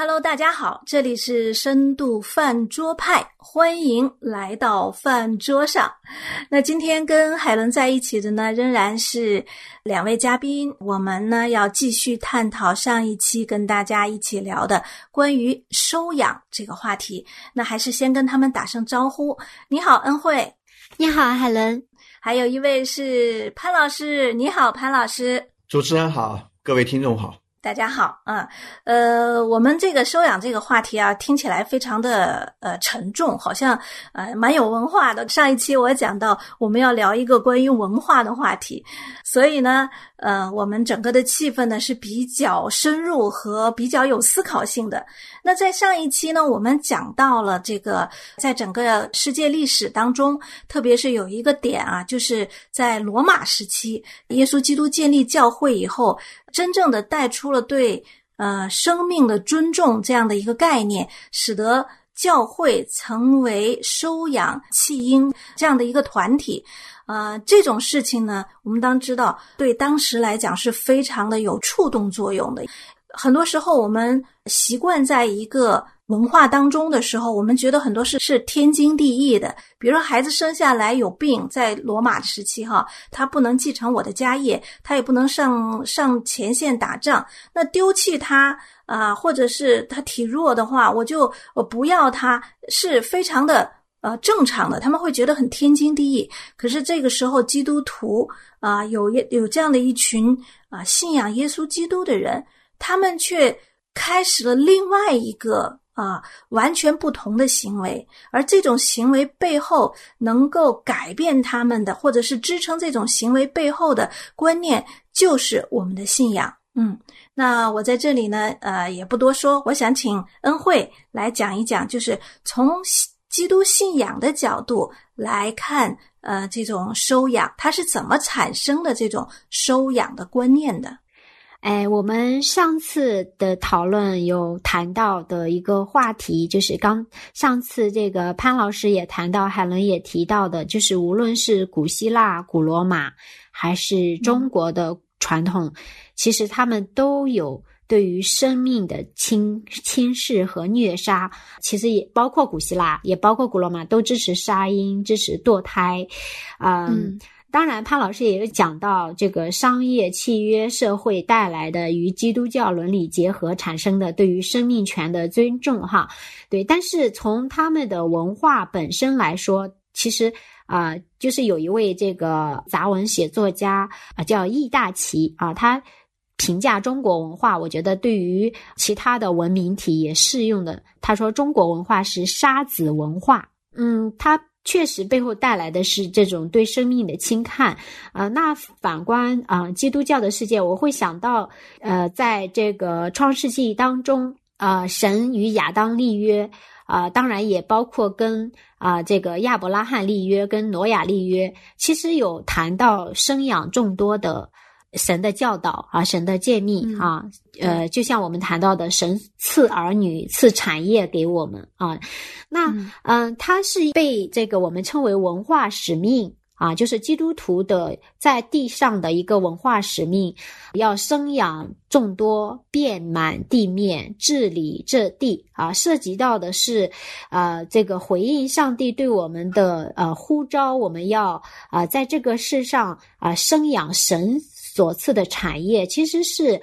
Hello，大家好，这里是深度饭桌派，欢迎来到饭桌上。那今天跟海伦在一起的呢，仍然是两位嘉宾。我们呢要继续探讨上一期跟大家一起聊的关于收养这个话题。那还是先跟他们打声招呼。你好，恩惠。你好，海伦。还有一位是潘老师。你好，潘老师。主持人好，各位听众好。大家好，啊，呃，我们这个收养这个话题啊，听起来非常的呃沉重，好像呃蛮有文化的。上一期我讲到我们要聊一个关于文化的话题，所以呢，呃，我们整个的气氛呢是比较深入和比较有思考性的。那在上一期呢，我们讲到了这个在整个世界历史当中，特别是有一个点啊，就是在罗马时期，耶稣基督建立教会以后。真正的带出了对呃生命的尊重这样的一个概念，使得教会成为收养弃婴这样的一个团体。呃，这种事情呢，我们当知道，对当时来讲是非常的有触动作用的。很多时候，我们习惯在一个。文化当中的时候，我们觉得很多事是天经地义的。比如说，孩子生下来有病，在罗马时期，哈，他不能继承我的家业，他也不能上上前线打仗。那丢弃他啊，或者是他体弱的话，我就我不要他，是非常的呃正常的。他们会觉得很天经地义。可是这个时候，基督徒啊，有有这样的一群啊信仰耶稣基督的人，他们却开始了另外一个。啊，完全不同的行为，而这种行为背后能够改变他们的，或者是支撑这种行为背后的观念，就是我们的信仰。嗯，那我在这里呢，呃，也不多说，我想请恩惠来讲一讲，就是从基督信仰的角度来看，呃，这种收养它是怎么产生的这种收养的观念的。哎，我们上次的讨论有谈到的一个话题，就是刚上次这个潘老师也谈到，海伦也提到的，就是无论是古希腊、古罗马，还是中国的传统，其实他们都有对于生命的轻轻视和虐杀。其实也包括古希腊，也包括古罗马，都支持杀婴、支持堕胎，嗯。当然，潘老师也有讲到这个商业契约社会带来的与基督教伦理结合产生的对于生命权的尊重，哈，对。但是从他们的文化本身来说，其实啊，就是有一位这个杂文写作家啊，叫易大奇啊，他评价中国文化，我觉得对于其他的文明体也适用的。他说中国文化是沙子文化，嗯，他。确实，背后带来的是这种对生命的轻看啊。那反观啊，基督教的世界，我会想到，呃，在这个创世纪当中啊，神与亚当立约啊，当然也包括跟啊这个亚伯拉罕立约，跟挪亚立约，其实有谈到生养众多的。神的教导啊，神的诫命啊，呃，就像我们谈到的，神赐儿女、赐产业给我们啊，那嗯，它是被这个我们称为文化使命啊，就是基督徒的在地上的一个文化使命，要生养众多，遍满地面，治理这地啊，涉及到的是啊，这个回应上帝对我们的呃呼召，我们要啊，在这个世上啊，生养神。所赐的产业其实是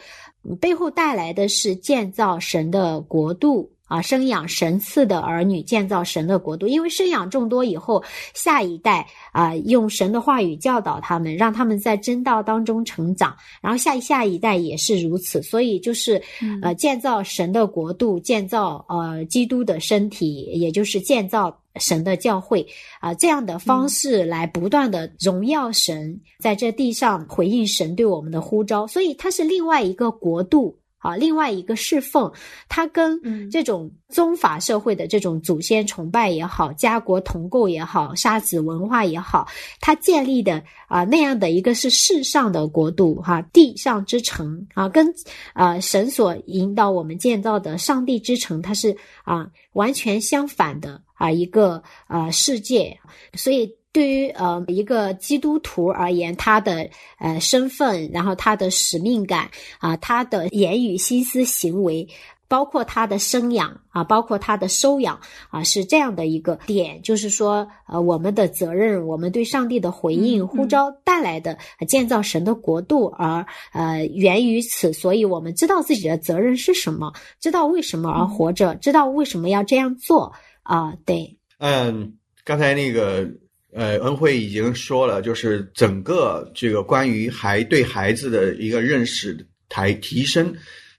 背后带来的是建造神的国度啊，生养神赐的儿女，建造神的国度。因为生养众多以后，下一代啊，用神的话语教导他们，让他们在真道当中成长，然后下下一代也是如此。所以就是呃，建造神的国度，建造呃基督的身体，也就是建造。神的教会啊，这样的方式来不断的荣耀神，在这地上回应神对我们的呼召，所以它是另外一个国度。啊，另外一个侍奉，它跟这种宗法社会的这种祖先崇拜也好，家国同构也好，沙子文化也好，它建立的啊那样的一个是世上的国度哈，地上之城啊，跟啊神所引导我们建造的上帝之城，它是啊完全相反的啊一个啊世界，所以。对于呃一个基督徒而言，他的呃身份，然后他的使命感啊，他的言语、心思、行为，包括他的生养啊，包括他的收养啊，是这样的一个点，就是说，呃，我们的责任，我们对上帝的回应呼召带来的建造神的国度，而呃源于此，所以我们知道自己的责任是什么，知道为什么而活着，知道为什么要这样做啊。对，嗯，刚才那个呃恩惠已经说了，就是整个这个关于孩对孩子的一个认识抬提升。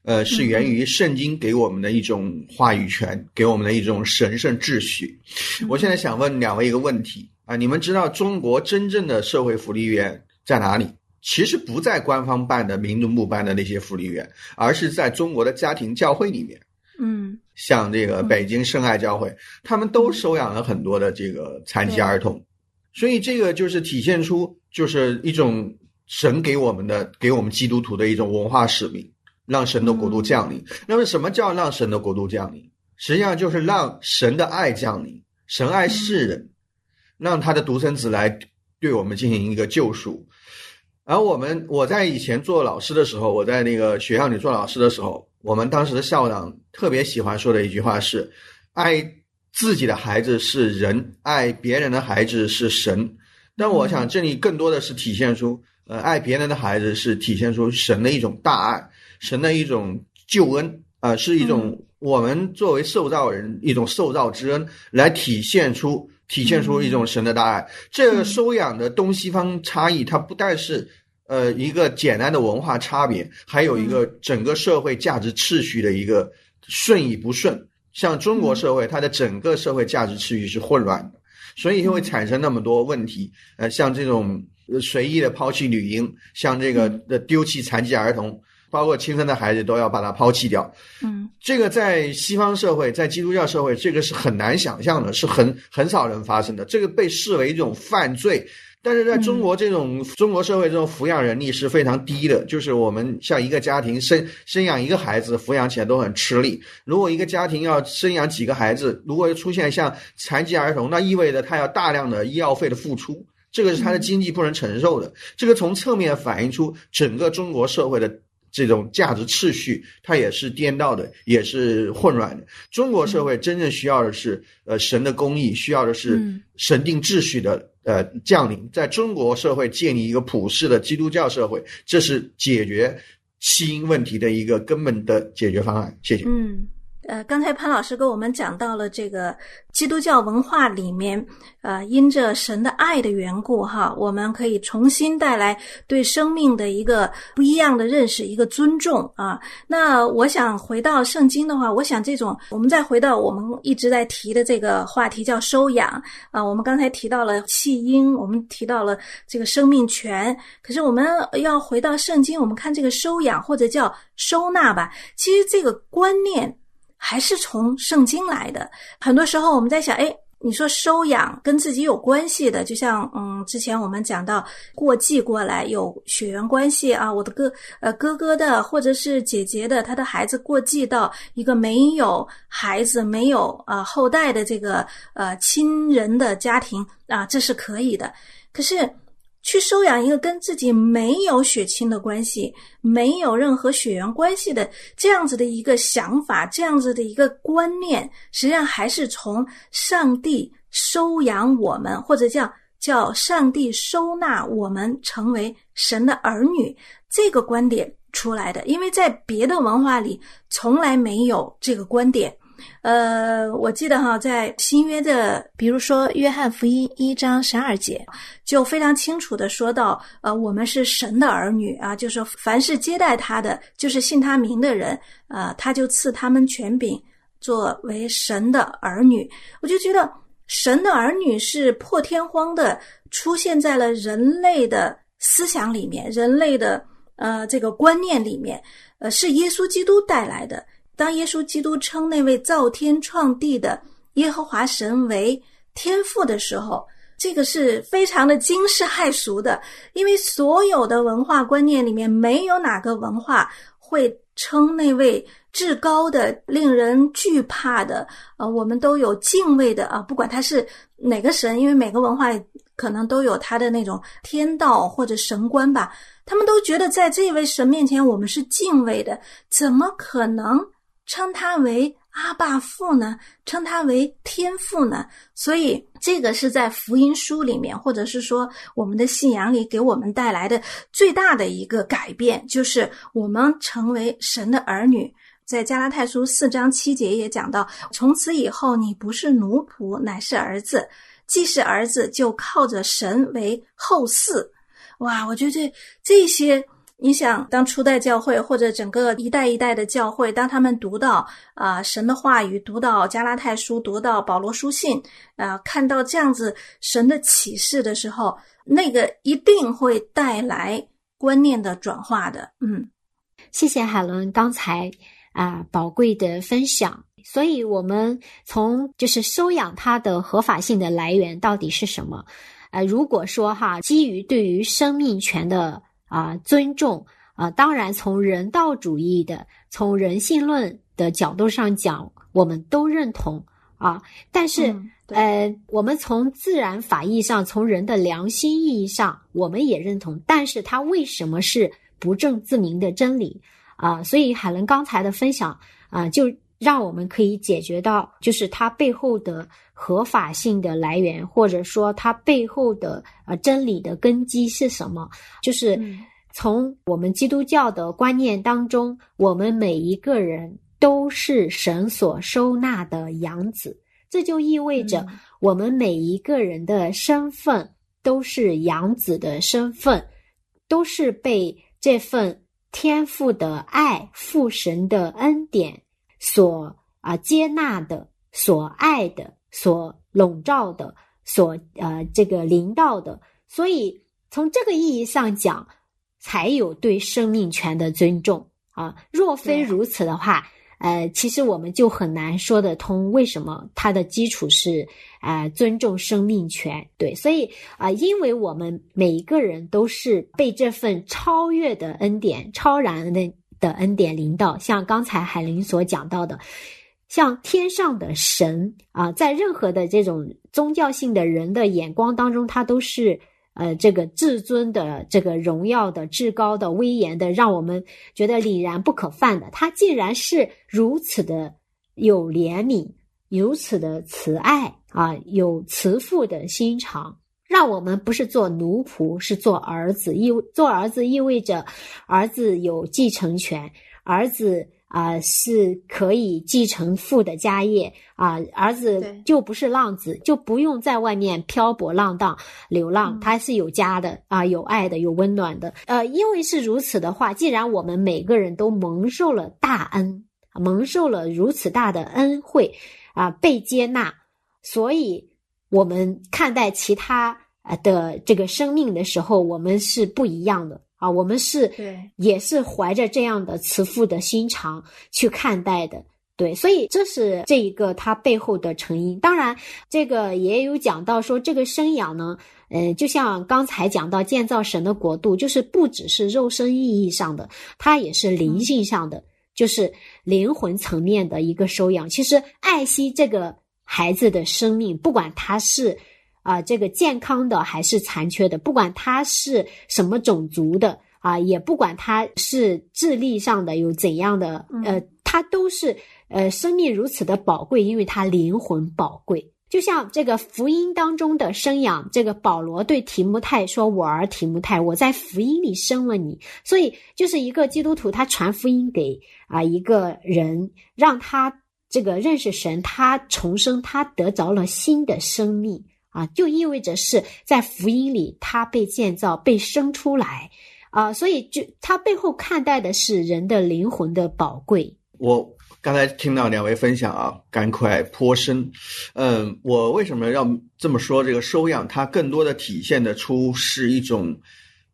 呃，是源于圣经给我们的一种话语权，给我们的一种神圣秩序。我现在想问两位一个问题啊，你们知道中国真正的社会福利院在哪里？其实不在官方办的、民族部办的那些福利院，而是在中国的家庭教会里面。嗯，像这个北京圣爱教会，他们都收养了很多的这个残疾儿童，所以这个就是体现出就是一种神给我们的、给我们基督徒的一种文化使命。让神的国度降临。那么，什么叫让神的国度降临？实际上就是让神的爱降临。神爱世人，让他的独生子来对我们进行一个救赎。而我们，我在以前做老师的时候，我在那个学校里做老师的时候，我们当时的校长特别喜欢说的一句话是：“爱自己的孩子是人，爱别人的孩子是神。”但我想，这里更多的是体现出，呃，爱别人的孩子是体现出神的一种大爱。神的一种救恩啊，是一种我们作为受造人一种受造之恩，来体现出体现出一种神的大爱。这个收养的东西方差异，它不但是呃一个简单的文化差别，还有一个整个社会价值秩序的一个顺与不顺。像中国社会，它的整个社会价值秩序是混乱的，所以就会产生那么多问题。呃，像这种随意的抛弃女婴，像这个的丢弃残疾儿童。包括亲生的孩子都要把它抛弃掉，嗯，这个在西方社会，在基督教社会，这个是很难想象的，是很很少人发生的，这个被视为一种犯罪。但是在中国这种中国社会，这种抚养人力是非常低的，就是我们像一个家庭生生养一个孩子，抚养起来都很吃力。如果一个家庭要生养几个孩子，如果出现像残疾儿童，那意味着他要大量的医药费的付出，这个是他的经济不能承受的。这个从侧面反映出整个中国社会的。这种价值秩序，它也是颠倒的，也是混乱的。中国社会真正需要的是，呃，神的公义，需要的是神定秩序的，呃，降临。在中国社会建立一个普世的基督教社会，这是解决弃婴问题的一个根本的解决方案。谢谢。嗯。呃，刚才潘老师跟我们讲到了这个基督教文化里面，呃，因着神的爱的缘故，哈，我们可以重新带来对生命的一个不一样的认识，一个尊重啊。那我想回到圣经的话，我想这种，我们再回到我们一直在提的这个话题，叫收养啊。我们刚才提到了弃婴，我们提到了这个生命权，可是我们要回到圣经，我们看这个收养或者叫收纳吧，其实这个观念。还是从圣经来的。很多时候我们在想，哎，你说收养跟自己有关系的，就像嗯，之前我们讲到过继过来有血缘关系啊，我的哥呃哥哥的或者是姐姐的，他的孩子过继到一个没有孩子、没有啊后代的这个呃亲人的家庭啊，这是可以的。可是。去收养一个跟自己没有血亲的关系、没有任何血缘关系的这样子的一个想法、这样子的一个观念，实际上还是从上帝收养我们，或者叫叫上帝收纳我们成为神的儿女这个观点出来的。因为在别的文化里从来没有这个观点。呃，我记得哈，在新约的，比如说约翰福音一章十二节，就非常清楚的说到，呃，我们是神的儿女啊，就是凡是接待他的，就是信他名的人，啊，他就赐他们权柄，作为神的儿女。我就觉得，神的儿女是破天荒的出现在了人类的思想里面，人类的呃这个观念里面，呃，是耶稣基督带来的。当耶稣基督称那位造天创地的耶和华神为天父的时候，这个是非常的惊世骇俗的，因为所有的文化观念里面，没有哪个文化会称那位至高的、令人惧怕的，呃，我们都有敬畏的啊，不管他是哪个神，因为每个文化可能都有他的那种天道或者神观吧，他们都觉得在这位神面前，我们是敬畏的，怎么可能？称他为阿爸父呢？称他为天父呢？所以这个是在福音书里面，或者是说我们的信仰里给我们带来的最大的一个改变，就是我们成为神的儿女。在加拉太书四章七节也讲到，从此以后你不是奴仆，乃是儿子。既是儿子，就靠着神为后嗣。哇，我觉得这这些。你想，当初代教会或者整个一代一代的教会，当他们读到啊神的话语，读到加拉太书，读到保罗书信，啊，看到这样子神的启示的时候，那个一定会带来观念的转化的。嗯，谢谢海伦刚才啊宝贵的分享。所以，我们从就是收养它的合法性的来源到底是什么？呃，如果说哈，基于对于生命权的。啊，尊重啊！当然，从人道主义的、从人性论的角度上讲，我们都认同啊。但是，呃，我们从自然法义上、从人的良心意义上，我们也认同。但是，它为什么是不证自明的真理啊？所以，海伦刚才的分享啊，就让我们可以解决到，就是它背后的合法性的来源，或者说它背后的呃真理的根基是什么？就是从我们基督教的观念当中，我们每一个人都是神所收纳的养子，这就意味着我们每一个人的身份都是养子的身份，都是被这份天赋的爱、父神的恩典。所啊接纳的、所爱的、所笼罩的、所呃这个领导的，所以从这个意义上讲，才有对生命权的尊重啊。若非如此的话，呃，其实我们就很难说得通为什么它的基础是啊尊重生命权。对，所以啊，因为我们每一个人都是被这份超越的恩典、超然的。的恩典领导，像刚才海林所讲到的，像天上的神啊，在任何的这种宗教性的人的眼光当中，他都是呃这个至尊的、这个荣耀的、至高的、威严的，让我们觉得凛然不可犯的。他竟然是如此的有怜悯，如此的慈爱啊，有慈父的心肠。让我们不是做奴仆，是做儿子。意做儿子意味着，儿子有继承权，儿子啊是可以继承父的家业啊。儿子就不是浪子，就不用在外面漂泊浪荡、流浪，他是有家的啊，有爱的，有温暖的。呃，因为是如此的话，既然我们每个人都蒙受了大恩，蒙受了如此大的恩惠啊，被接纳，所以。我们看待其他呃的这个生命的时候，我们是不一样的啊，我们是对，也是怀着这样的慈父的心肠去看待的，对，所以这是这一个它背后的成因。当然，这个也有讲到说，这个生养呢，呃，就像刚才讲到建造神的国度，就是不只是肉身意义上的，它也是灵性上的，就是灵魂层面的一个收养。其实爱惜这个。孩子的生命，不管他是啊这个健康的还是残缺的，不管他是什么种族的啊，也不管他是智力上的有怎样的呃，他都是呃生命如此的宝贵，因为他灵魂宝贵。就像这个福音当中的生养，这个保罗对提摩太说：“我儿提摩太，我在福音里生了你。”所以就是一个基督徒，他传福音给啊一个人，让他。这个认识神，他重生，他得着了新的生命啊，就意味着是在福音里他被建造、被生出来啊，所以就他背后看待的是人的灵魂的宝贵。我刚才听到两位分享啊，感慨颇深。嗯，我为什么要这么说？这个收养它更多的体现的出是一种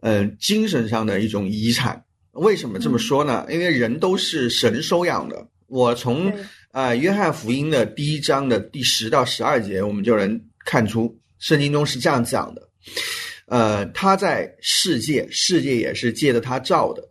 嗯精神上的一种遗产。为什么这么说呢？因为人都是神收养的。我从啊，约翰福音的第一章的第十到十二节，我们就能看出圣经中是这样讲的。呃，他在世界，世界也是借着他造的，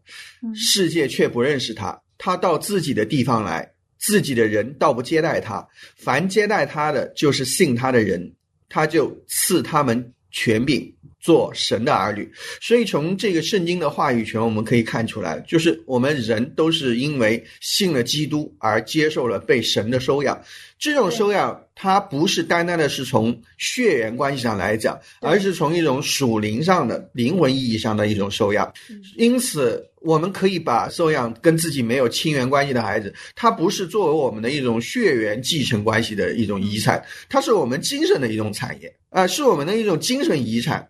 世界却不认识他。他到自己的地方来，自己的人倒不接待他。凡接待他的，就是信他的人，他就赐他们权柄。做神的儿女，所以从这个圣经的话语权，我们可以看出来，就是我们人都是因为信了基督而接受了被神的收养。这种收养，它不是单单的是从血缘关系上来讲，而是从一种属灵上的灵魂意义上的一种收养。因此，我们可以把收养跟自己没有亲缘关系的孩子，他不是作为我们的一种血缘继承关系的一种遗产，它是我们精神的一种产业啊，是我们的一种精神遗产。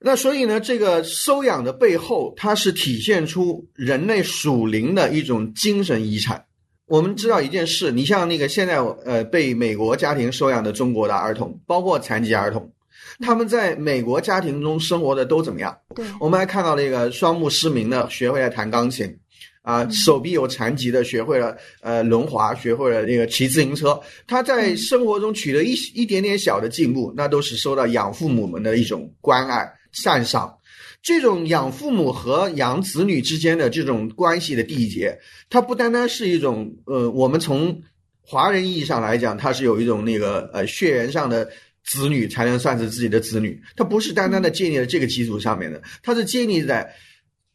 那所以呢，这个收养的背后，它是体现出人类属灵的一种精神遗产。我们知道一件事，你像那个现在呃被美国家庭收养的中国的儿童，包括残疾儿童，他们在美国家庭中生活的都怎么样？对，我们还看到那个双目失明的学会了弹钢琴，啊，手臂有残疾的学会了呃轮滑，学会了那个骑自行车。他在生活中取得一一点点小的进步，那都是受到养父母们的一种关爱赞赏。这种养父母和养子女之间的这种关系的缔结，它不单单是一种呃，我们从华人意义上来讲，它是有一种那个呃血缘上的子女才能算是自己的子女，它不是单单的建立在这个基础上面的，它是建立在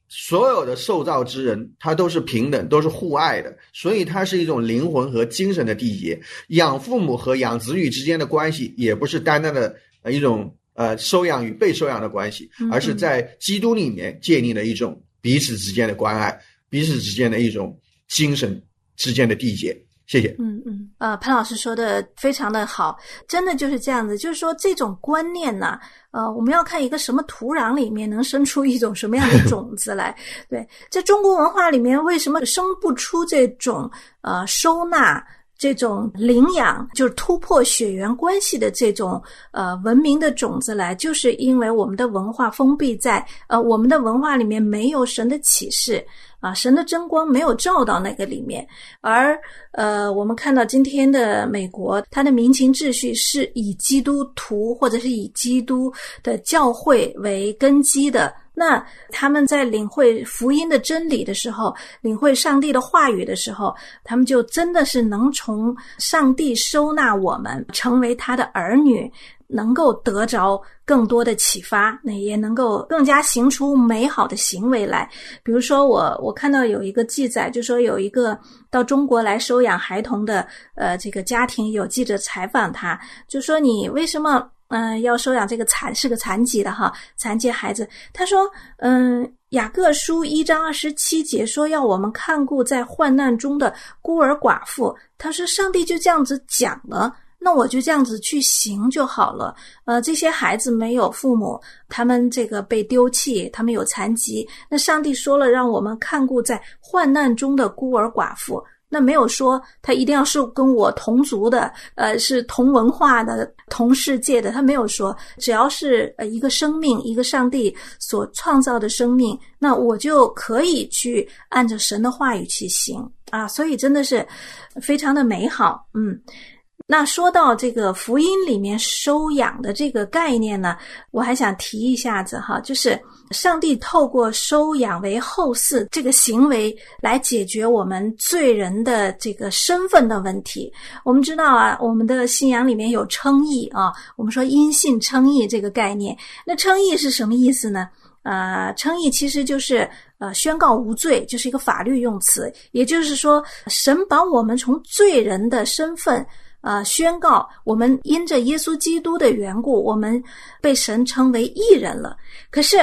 所有的受造之人，他都是平等，都是互爱的，所以它是一种灵魂和精神的缔结。养父母和养子女之间的关系，也不是单单的呃一种。呃，收养与被收养的关系，而是在基督里面建立了一种彼此之间的关爱，彼此之间的一种精神之间的缔结。谢谢。嗯嗯，呃，潘老师说的非常的好，真的就是这样子。就是说，这种观念呢，呃，我们要看一个什么土壤里面能生出一种什么样的种子来。对，在中国文化里面，为什么生不出这种呃收纳？这种领养就是突破血缘关系的这种呃文明的种子来，就是因为我们的文化封闭在呃我们的文化里面没有神的启示啊，神的真光没有照到那个里面，而呃我们看到今天的美国，它的民情秩序是以基督徒或者是以基督的教会为根基的。那他们在领会福音的真理的时候，领会上帝的话语的时候，他们就真的是能从上帝收纳我们，成为他的儿女，能够得着更多的启发，那也能够更加行出美好的行为来。比如说，我我看到有一个记载，就说有一个到中国来收养孩童的呃这个家庭，有记者采访他，就说你为什么？嗯，要收养这个残是个残疾的哈，残疾孩子。他说，嗯，雅各书一章二十七节说要我们看顾在患难中的孤儿寡妇。他说，上帝就这样子讲了，那我就这样子去行就好了。呃，这些孩子没有父母，他们这个被丢弃，他们有残疾。那上帝说了，让我们看顾在患难中的孤儿寡妇。那没有说他一定要是跟我同族的，呃，是同文化的、同世界的。他没有说，只要是呃一个生命，一个上帝所创造的生命，那我就可以去按照神的话语去行啊。所以真的是非常的美好，嗯。那说到这个福音里面收养的这个概念呢，我还想提一下子哈，就是上帝透过收养为后嗣这个行为来解决我们罪人的这个身份的问题。我们知道啊，我们的信仰里面有称义啊，我们说因信称义这个概念。那称义是什么意思呢？呃，称义其实就是呃宣告无罪，就是一个法律用词。也就是说，神把我们从罪人的身份。呃，宣告我们因着耶稣基督的缘故，我们被神称为义人了。可是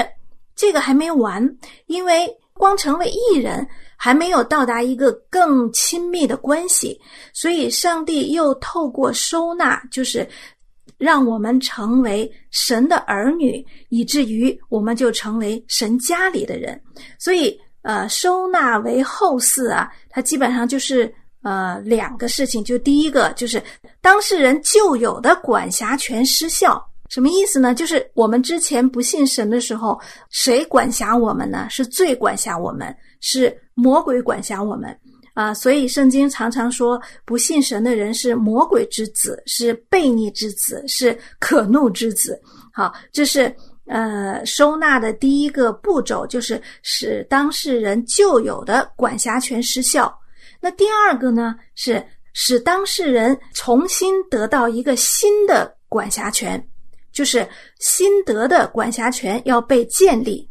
这个还没完，因为光成为义人还没有到达一个更亲密的关系，所以上帝又透过收纳，就是让我们成为神的儿女，以至于我们就成为神家里的人。所以，呃，收纳为后嗣啊，它基本上就是。呃，两个事情，就第一个就是当事人旧有的管辖权失效，什么意思呢？就是我们之前不信神的时候，谁管辖我们呢？是罪管辖我们，是魔鬼管辖我们啊！所以圣经常常说，不信神的人是魔鬼之子，是悖逆之子，是可怒之子。好，这是呃收纳的第一个步骤，就是使当事人旧有的管辖权失效。那第二个呢，是使当事人重新得到一个新的管辖权。就是新得的管辖权要被建立。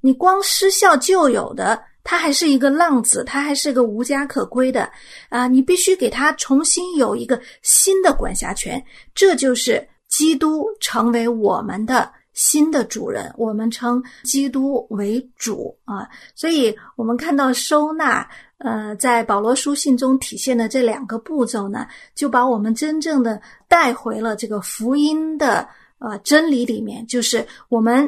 你光失效旧有的，他还是一个浪子，他还是个无家可归的啊！你必须给他重新有一个新的管辖权，这就是基督成为我们的新的主人。我们称基督为主啊，所以我们看到收纳。呃，在保罗书信中体现的这两个步骤呢，就把我们真正的带回了这个福音的呃真理里面，就是我们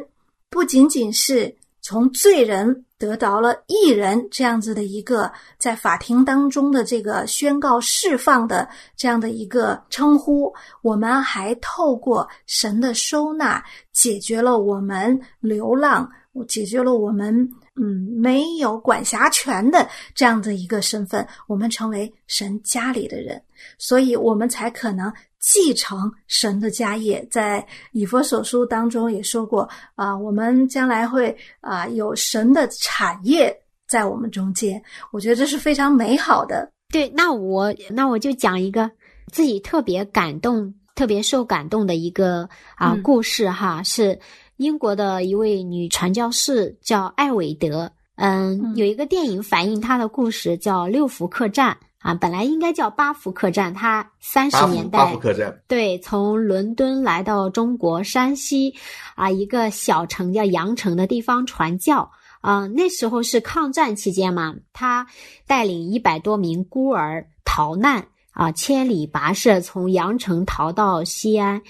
不仅仅是从罪人得到了义人这样子的一个在法庭当中的这个宣告释放的这样的一个称呼，我们还透过神的收纳，解决了我们流浪，解决了我们。嗯，没有管辖权的这样的一个身份，我们成为神家里的人，所以我们才可能继承神的家业。在以佛所书当中也说过啊，我们将来会啊有神的产业在我们中间。我觉得这是非常美好的。对，那我那我就讲一个自己特别感动、特别受感动的一个啊故事哈，是。英国的一位女传教士叫艾韦德，嗯，有一个电影反映她的故事，叫《六福客栈》啊，本来应该叫巴福客栈。他三十年代，八福客栈，对，从伦敦来到中国山西啊一个小城叫阳城的地方传教啊。那时候是抗战期间嘛，他带领一百多名孤儿逃难啊，千里跋涉从阳城逃到西安，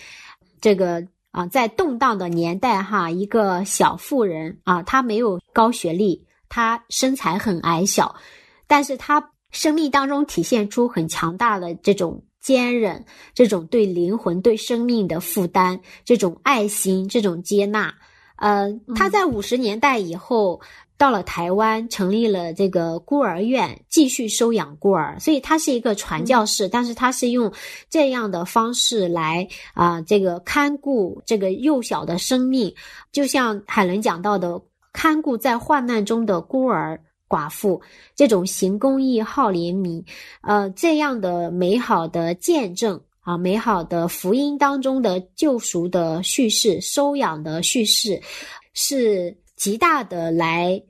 这个。啊，在动荡的年代，哈，一个小妇人啊，她没有高学历，她身材很矮小，但是她生命当中体现出很强大的这种坚韧，这种对灵魂、对生命的负担，这种爱心，这种接纳。呃，他在五十年代以后。到了台湾，成立了这个孤儿院，继续收养孤儿。所以他是一个传教士，但是他是用这样的方式来啊，这个看顾这个幼小的生命，就像海伦讲到的，看顾在患难中的孤儿寡妇，这种行公益、好怜悯，呃，这样的美好的见证啊，美好的福音当中的救赎的叙事、收养的叙事，是极大的来。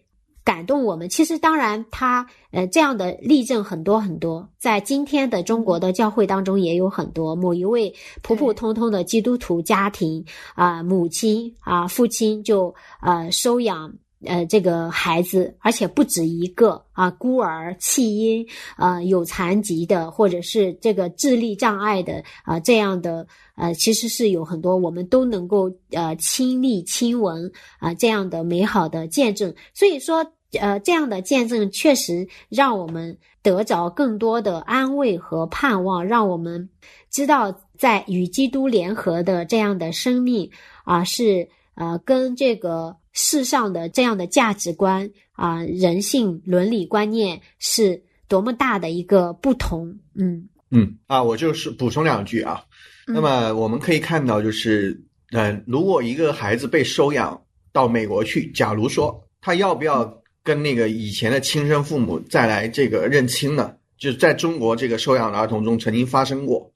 感动我们，其实当然，他呃这样的例证很多很多，在今天的中国的教会当中也有很多。某一位普普通通的基督徒家庭啊，母亲啊，父亲就呃收养呃这个孩子，而且不止一个啊，孤儿、弃婴啊，有残疾的，或者是这个智力障碍的啊，这样的呃，其实是有很多，我们都能够呃亲历亲闻啊这样的美好的见证。所以说。呃，这样的见证确实让我们得着更多的安慰和盼望，让我们知道在与基督联合的这样的生命啊，是呃跟这个世上的这样的价值观啊、人性伦理观念是多么大的一个不同。嗯嗯啊，我就是补充两句啊。那么我们可以看到，就是嗯，如果一个孩子被收养到美国去，假如说他要不要？跟那个以前的亲生父母再来这个认亲呢，就是在中国这个收养的儿童中曾经发生过，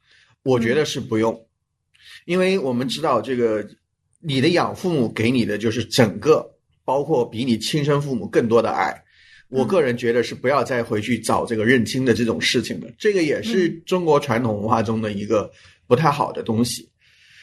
我觉得是不用，因为我们知道这个你的养父母给你的就是整个，包括比你亲生父母更多的爱，我个人觉得是不要再回去找这个认亲的这种事情了，这个也是中国传统文化中的一个不太好的东西。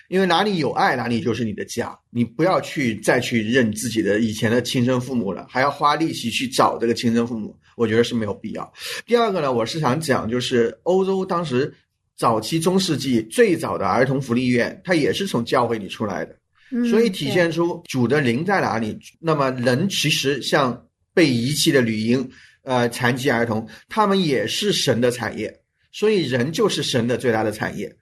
因为哪里有爱，哪里就是你的家。你不要去再去认自己的以前的亲生父母了，还要花力气去找这个亲生父母，我觉得是没有必要。第二个呢，我是想讲，就是欧洲当时早期中世纪最早的儿童福利院，它也是从教会里出来的，所以体现出主的灵在哪里。那么人其实像被遗弃的女婴，呃，残疾儿童，他们也是神的产业，所以人就是神的最大的产业。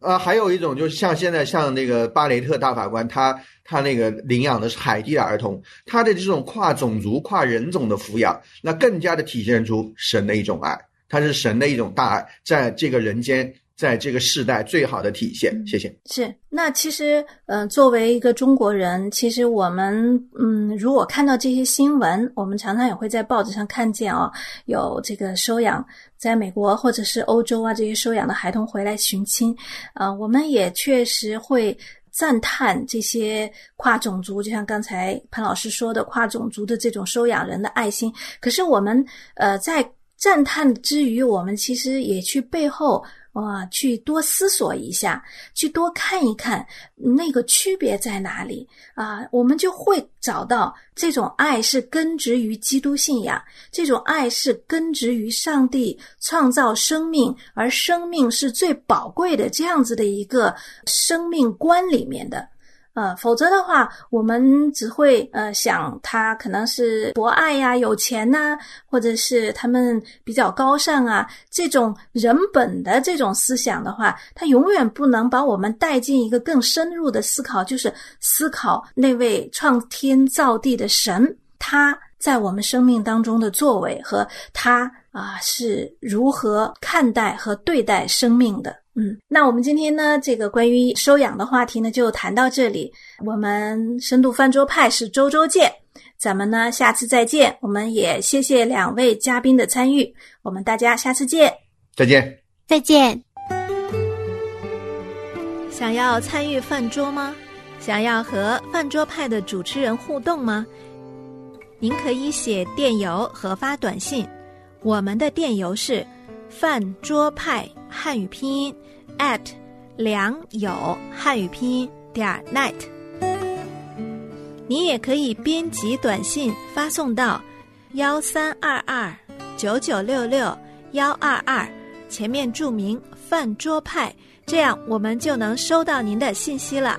呃，还有一种就是像现在像那个巴雷特大法官，他他那个领养的是海地的儿童，他的这种跨种族、跨人种的抚养，那更加的体现出神的一种爱，他是神的一种大爱，在这个人间。在这个时代最好的体现，谢谢。是，那其实，呃，作为一个中国人，其实我们，嗯，如果看到这些新闻，我们常常也会在报纸上看见哦，有这个收养在美国或者是欧洲啊这些收养的孩童回来寻亲，呃，我们也确实会赞叹这些跨种族，就像刚才潘老师说的，跨种族的这种收养人的爱心。可是我们呃，在赞叹之余，我们其实也去背后。哇，去多思索一下，去多看一看那个区别在哪里啊？我们就会找到这种爱是根植于基督信仰，这种爱是根植于上帝创造生命，而生命是最宝贵的这样子的一个生命观里面的。呃，否则的话，我们只会呃想他可能是博爱呀、有钱呐，或者是他们比较高尚啊，这种人本的这种思想的话，他永远不能把我们带进一个更深入的思考，就是思考那位创天造地的神，他在我们生命当中的作为和他啊是如何看待和对待生命的。嗯，那我们今天呢，这个关于收养的话题呢，就谈到这里。我们深度饭桌派是周周见，咱们呢下次再见。我们也谢谢两位嘉宾的参与，我们大家下次见，再见，再见。想要参与饭桌吗？想要和饭桌派的主持人互动吗？您可以写电邮和发短信，我们的电邮是饭桌派。汉语拼音 at 良友汉语拼音点 net，你也可以编辑短信发送到幺三二二九九六六幺二二，前面注明饭桌派，这样我们就能收到您的信息了。